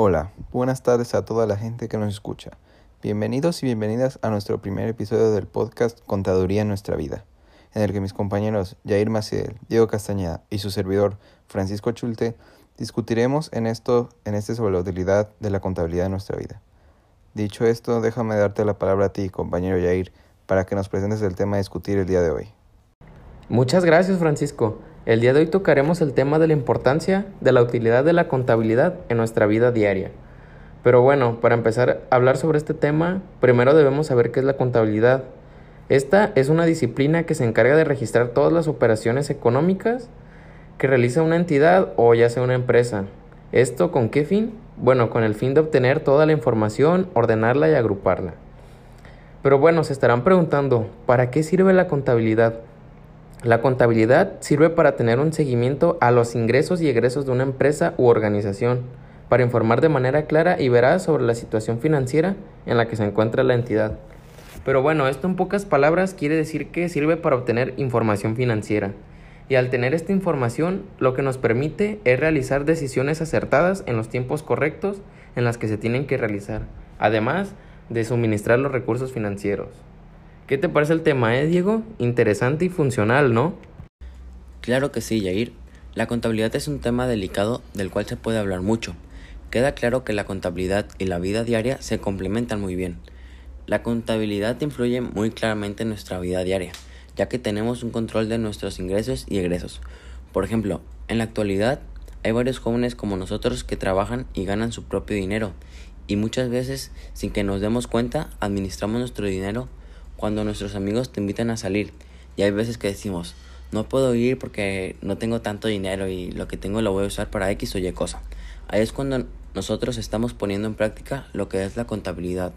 Hola, buenas tardes a toda la gente que nos escucha. Bienvenidos y bienvenidas a nuestro primer episodio del podcast Contaduría en nuestra vida, en el que mis compañeros Jair Maciel, Diego Castañeda y su servidor Francisco Chulte discutiremos en esto en este sobre la utilidad de la contabilidad en nuestra vida. Dicho esto, déjame darte la palabra a ti, compañero Jair, para que nos presentes el tema a discutir el día de hoy. Muchas gracias, Francisco. El día de hoy tocaremos el tema de la importancia de la utilidad de la contabilidad en nuestra vida diaria. Pero bueno, para empezar a hablar sobre este tema, primero debemos saber qué es la contabilidad. Esta es una disciplina que se encarga de registrar todas las operaciones económicas que realiza una entidad o ya sea una empresa. ¿Esto con qué fin? Bueno, con el fin de obtener toda la información, ordenarla y agruparla. Pero bueno, se estarán preguntando, ¿para qué sirve la contabilidad? La contabilidad sirve para tener un seguimiento a los ingresos y egresos de una empresa u organización, para informar de manera clara y veraz sobre la situación financiera en la que se encuentra la entidad. Pero bueno, esto en pocas palabras quiere decir que sirve para obtener información financiera. Y al tener esta información, lo que nos permite es realizar decisiones acertadas en los tiempos correctos en las que se tienen que realizar, además de suministrar los recursos financieros. ¿Qué te parece el tema, eh, Diego? Interesante y funcional, ¿no? Claro que sí, Jair. La contabilidad es un tema delicado del cual se puede hablar mucho. Queda claro que la contabilidad y la vida diaria se complementan muy bien. La contabilidad influye muy claramente en nuestra vida diaria, ya que tenemos un control de nuestros ingresos y egresos. Por ejemplo, en la actualidad hay varios jóvenes como nosotros que trabajan y ganan su propio dinero, y muchas veces, sin que nos demos cuenta, administramos nuestro dinero cuando nuestros amigos te invitan a salir y hay veces que decimos, no puedo ir porque no tengo tanto dinero y lo que tengo lo voy a usar para X o Y cosa. Ahí es cuando nosotros estamos poniendo en práctica lo que es la contabilidad.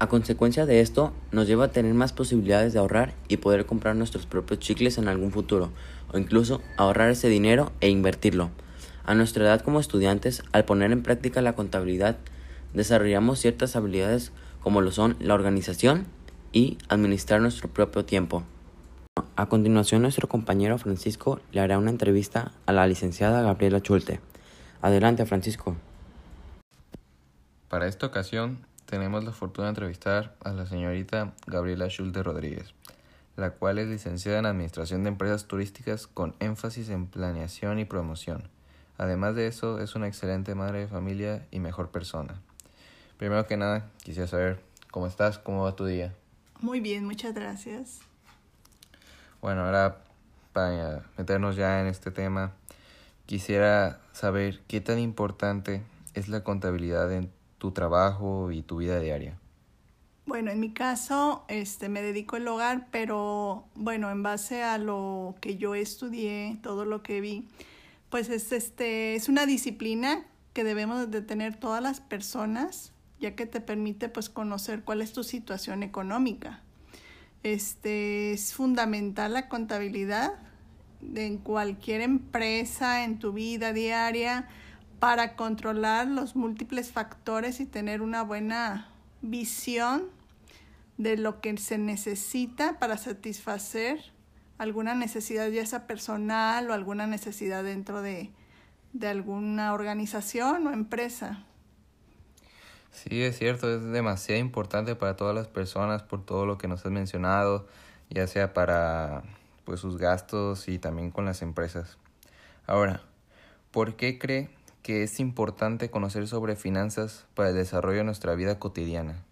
A consecuencia de esto, nos lleva a tener más posibilidades de ahorrar y poder comprar nuestros propios chicles en algún futuro, o incluso ahorrar ese dinero e invertirlo. A nuestra edad como estudiantes, al poner en práctica la contabilidad, desarrollamos ciertas habilidades como lo son la organización y administrar nuestro propio tiempo. A continuación, nuestro compañero Francisco le hará una entrevista a la licenciada Gabriela Chulte. Adelante, Francisco. Para esta ocasión, tenemos la fortuna de entrevistar a la señorita Gabriela Schulte Rodríguez, la cual es licenciada en Administración de Empresas Turísticas con énfasis en planeación y promoción. Además de eso, es una excelente madre de familia y mejor persona. Primero que nada, quisiera saber cómo estás, cómo va tu día. Muy bien, muchas gracias. Bueno, ahora para meternos ya en este tema, quisiera saber qué tan importante es la contabilidad en tu trabajo y tu vida diaria. Bueno, en mi caso, este, me dedico al hogar, pero bueno, en base a lo que yo estudié, todo lo que vi, pues es, este, es una disciplina que debemos de tener todas las personas ya que te permite pues conocer cuál es tu situación económica. Este es fundamental la contabilidad en cualquier empresa, en tu vida diaria, para controlar los múltiples factores y tener una buena visión de lo que se necesita para satisfacer alguna necesidad ya sea personal o alguna necesidad dentro de, de alguna organización o empresa. Sí, es cierto, es demasiado importante para todas las personas por todo lo que nos has mencionado, ya sea para pues sus gastos y también con las empresas. Ahora, ¿por qué cree que es importante conocer sobre finanzas para el desarrollo de nuestra vida cotidiana?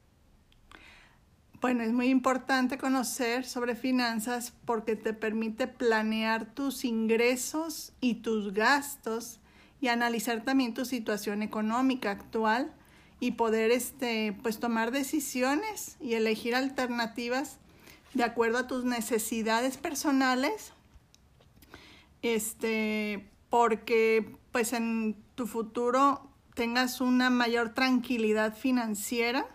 Bueno, es muy importante conocer sobre finanzas porque te permite planear tus ingresos y tus gastos y analizar también tu situación económica actual y poder este, pues tomar decisiones y elegir alternativas de acuerdo a tus necesidades personales. Este, porque pues en tu futuro tengas una mayor tranquilidad financiera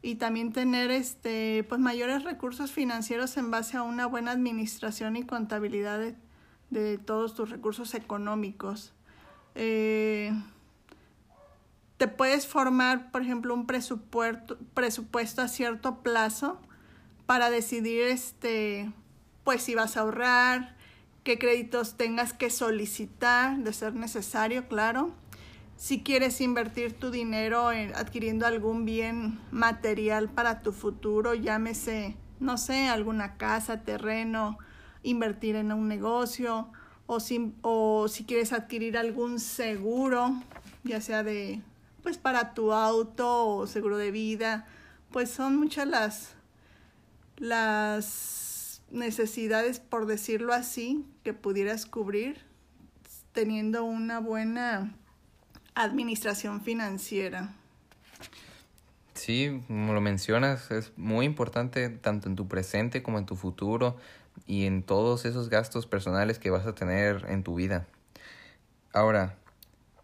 y también tener este pues mayores recursos financieros en base a una buena administración y contabilidad de, de todos tus recursos económicos. Eh, te puedes formar, por ejemplo, un presupuesto, presupuesto a cierto plazo para decidir, este, pues si vas a ahorrar, qué créditos tengas que solicitar, de ser necesario, claro. si quieres invertir tu dinero en adquiriendo algún bien material para tu futuro, llámese, no sé, alguna casa, terreno, invertir en un negocio o si, o si quieres adquirir algún seguro, ya sea de pues para tu auto o seguro de vida, pues son muchas las las necesidades, por decirlo así, que pudieras cubrir teniendo una buena administración financiera. Sí, como lo mencionas, es muy importante tanto en tu presente como en tu futuro y en todos esos gastos personales que vas a tener en tu vida. Ahora,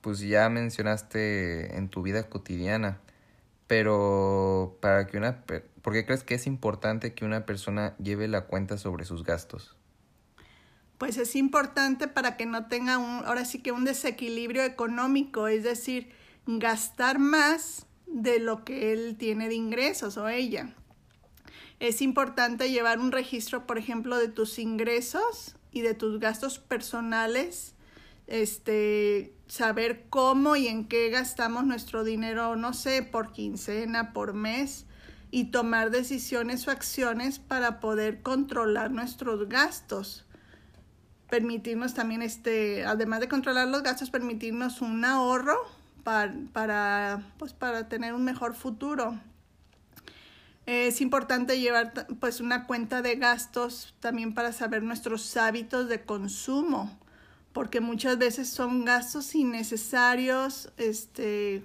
pues ya mencionaste en tu vida cotidiana, pero para que una ¿por qué crees que es importante que una persona lleve la cuenta sobre sus gastos? Pues es importante para que no tenga un ahora sí que un desequilibrio económico, es decir, gastar más de lo que él tiene de ingresos o ella. Es importante llevar un registro, por ejemplo, de tus ingresos y de tus gastos personales, este, saber cómo y en qué gastamos nuestro dinero, no sé, por quincena, por mes, y tomar decisiones o acciones para poder controlar nuestros gastos. Permitirnos también, este, además de controlar los gastos, permitirnos un ahorro para, para, pues, para tener un mejor futuro. Es importante llevar pues una cuenta de gastos también para saber nuestros hábitos de consumo, porque muchas veces son gastos innecesarios, este,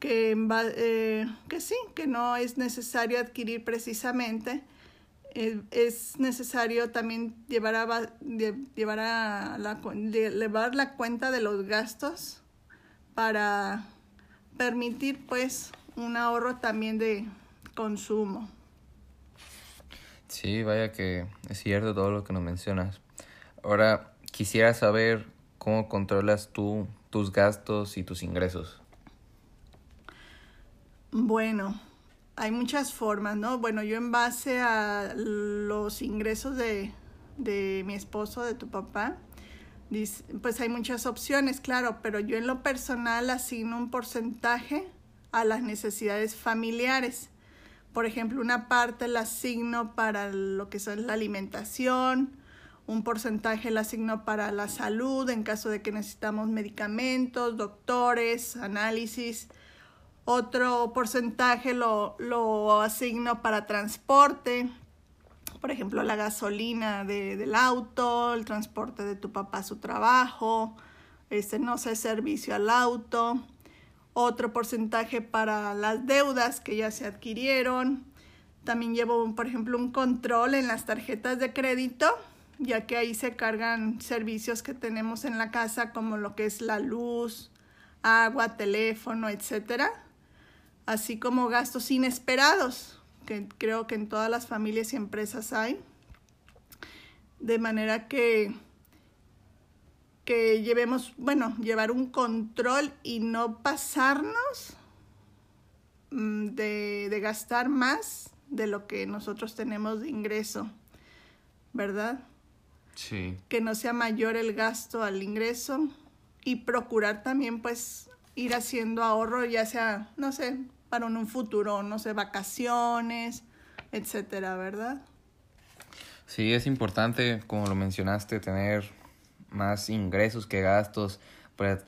que, eh, que sí, que no es necesario adquirir precisamente. Eh, es necesario también llevar a, llevar, a la, llevar la cuenta de los gastos para permitir pues un ahorro también de, consumo. Sí, vaya que es cierto todo lo que nos mencionas. Ahora, quisiera saber cómo controlas tú tus gastos y tus ingresos. Bueno, hay muchas formas, ¿no? Bueno, yo en base a los ingresos de, de mi esposo, de tu papá, pues hay muchas opciones, claro, pero yo en lo personal asigno un porcentaje a las necesidades familiares. Por ejemplo, una parte la asigno para lo que es la alimentación, un porcentaje la asigno para la salud en caso de que necesitamos medicamentos, doctores, análisis. Otro porcentaje lo, lo asigno para transporte, por ejemplo, la gasolina de, del auto, el transporte de tu papá a su trabajo, este, no sé, servicio al auto otro porcentaje para las deudas que ya se adquirieron. También llevo, por ejemplo, un control en las tarjetas de crédito, ya que ahí se cargan servicios que tenemos en la casa, como lo que es la luz, agua, teléfono, etcétera, así como gastos inesperados, que creo que en todas las familias y empresas hay. De manera que que llevemos, bueno, llevar un control y no pasarnos mm, de, de, gastar más de lo que nosotros tenemos de ingreso, ¿verdad? Sí. Que no sea mayor el gasto al ingreso y procurar también pues ir haciendo ahorro, ya sea, no sé, para un futuro, no sé, vacaciones, etcétera, ¿verdad? Sí, es importante, como lo mencionaste, tener más ingresos que gastos para,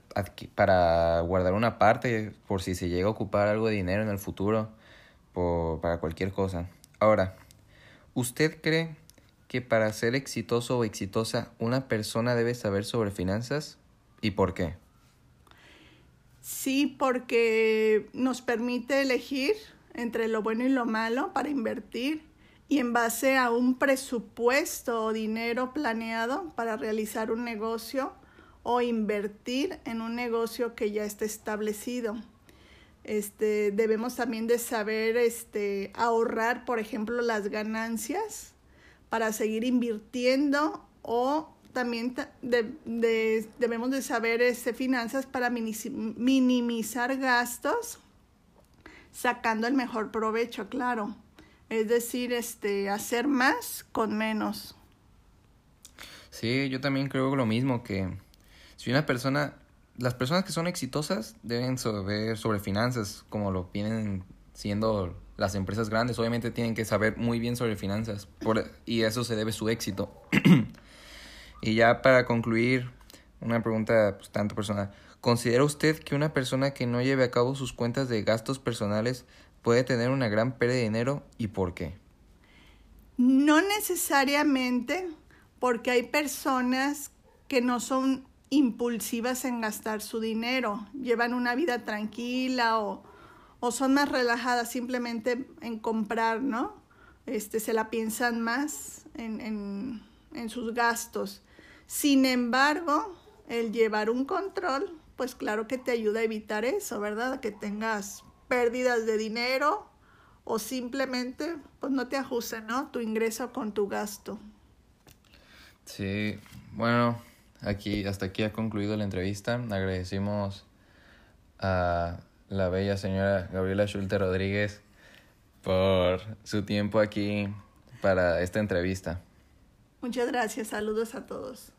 para guardar una parte por si se llega a ocupar algo de dinero en el futuro por, para cualquier cosa. Ahora, ¿usted cree que para ser exitoso o exitosa una persona debe saber sobre finanzas y por qué? Sí, porque nos permite elegir entre lo bueno y lo malo para invertir y en base a un presupuesto o dinero planeado para realizar un negocio o invertir en un negocio que ya está establecido. Este, debemos también de saber este, ahorrar, por ejemplo, las ganancias para seguir invirtiendo o también debemos de saber este, finanzas para minimizar gastos, sacando el mejor provecho, claro. Es decir, este, hacer más con menos. Sí, yo también creo lo mismo, que si una persona las personas que son exitosas deben saber sobre finanzas, como lo vienen siendo las empresas grandes. Obviamente tienen que saber muy bien sobre finanzas y eso se debe su éxito. y ya para concluir, una pregunta pues, tanto personal. ¿Considera usted que una persona que no lleve a cabo sus cuentas de gastos personales puede tener una gran pérdida de dinero y por qué? No necesariamente, porque hay personas que no son impulsivas en gastar su dinero, llevan una vida tranquila o, o son más relajadas simplemente en comprar, ¿no? Este, se la piensan más en, en, en sus gastos. Sin embargo, el llevar un control, pues claro que te ayuda a evitar eso, ¿verdad? Que tengas pérdidas de dinero o simplemente pues no te ajusten, ¿no? Tu ingreso con tu gasto. Sí, bueno, aquí hasta aquí ha concluido la entrevista. Agradecimos a la bella señora Gabriela Schulte Rodríguez por su tiempo aquí para esta entrevista. Muchas gracias, saludos a todos.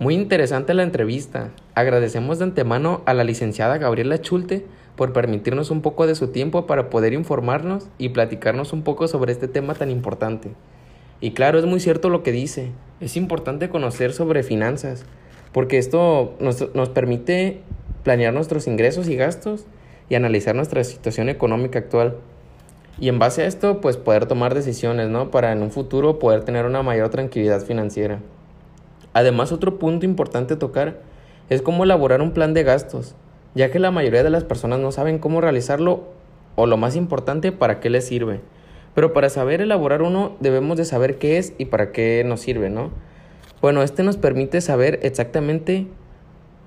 Muy interesante la entrevista. Agradecemos de antemano a la licenciada Gabriela Schulte por permitirnos un poco de su tiempo para poder informarnos y platicarnos un poco sobre este tema tan importante. Y claro, es muy cierto lo que dice. Es importante conocer sobre finanzas, porque esto nos, nos permite planear nuestros ingresos y gastos y analizar nuestra situación económica actual. Y en base a esto, pues poder tomar decisiones, ¿no? Para en un futuro poder tener una mayor tranquilidad financiera. Además, otro punto importante tocar es cómo elaborar un plan de gastos, ya que la mayoría de las personas no saben cómo realizarlo o lo más importante, para qué les sirve. Pero para saber elaborar uno debemos de saber qué es y para qué nos sirve, ¿no? Bueno, este nos permite saber exactamente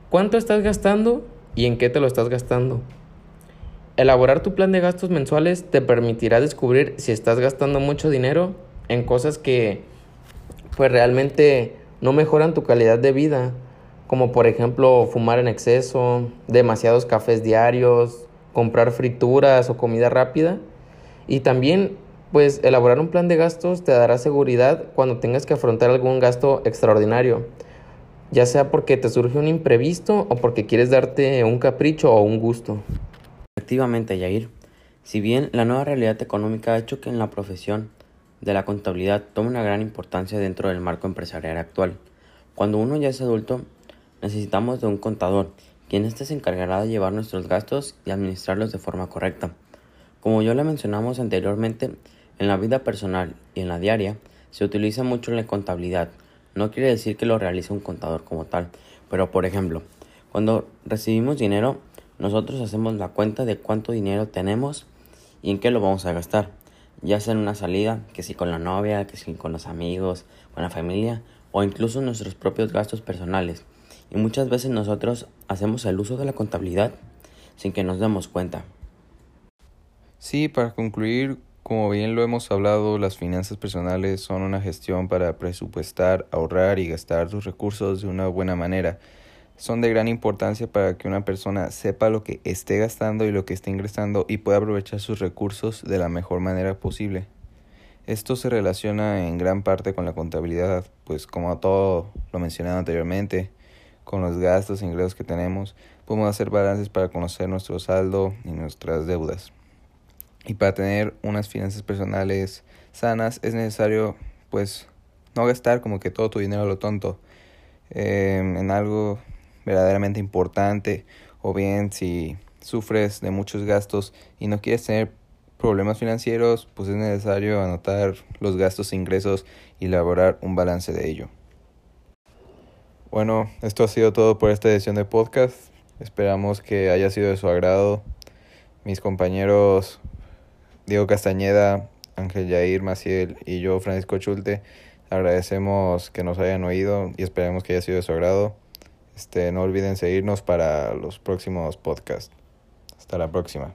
cuánto estás gastando y en qué te lo estás gastando. Elaborar tu plan de gastos mensuales te permitirá descubrir si estás gastando mucho dinero en cosas que pues realmente no mejoran tu calidad de vida, como por ejemplo fumar en exceso, demasiados cafés diarios, comprar frituras o comida rápida. Y también, pues elaborar un plan de gastos te dará seguridad cuando tengas que afrontar algún gasto extraordinario, ya sea porque te surge un imprevisto o porque quieres darte un capricho o un gusto. Efectivamente, Yair. Si bien la nueva realidad económica ha hecho que en la profesión de la contabilidad toma una gran importancia dentro del marco empresarial actual. Cuando uno ya es adulto, necesitamos de un contador, quien éste se encargará de llevar nuestros gastos y administrarlos de forma correcta. Como ya le mencionamos anteriormente, en la vida personal y en la diaria se utiliza mucho la contabilidad. No quiere decir que lo realice un contador como tal, pero por ejemplo, cuando recibimos dinero, nosotros hacemos la cuenta de cuánto dinero tenemos y en qué lo vamos a gastar ya sea en una salida, que si con la novia, que si con los amigos, con la familia o incluso nuestros propios gastos personales. Y muchas veces nosotros hacemos el uso de la contabilidad sin que nos demos cuenta. Sí, para concluir, como bien lo hemos hablado, las finanzas personales son una gestión para presupuestar, ahorrar y gastar tus recursos de una buena manera son de gran importancia para que una persona sepa lo que esté gastando y lo que esté ingresando y pueda aprovechar sus recursos de la mejor manera posible. Esto se relaciona en gran parte con la contabilidad, pues como todo lo mencionado anteriormente, con los gastos e ingresos que tenemos, podemos hacer balances para conocer nuestro saldo y nuestras deudas. Y para tener unas finanzas personales sanas es necesario pues no gastar como que todo tu dinero a lo tonto eh, en algo verdaderamente importante o bien si sufres de muchos gastos y no quieres tener problemas financieros, pues es necesario anotar los gastos e ingresos y elaborar un balance de ello. Bueno, esto ha sido todo por esta edición de podcast. Esperamos que haya sido de su agrado. Mis compañeros Diego Castañeda, Ángel Yair Maciel y yo, Francisco Chulte, agradecemos que nos hayan oído y esperamos que haya sido de su agrado. Este, no olviden seguirnos para los próximos podcasts. Hasta la próxima.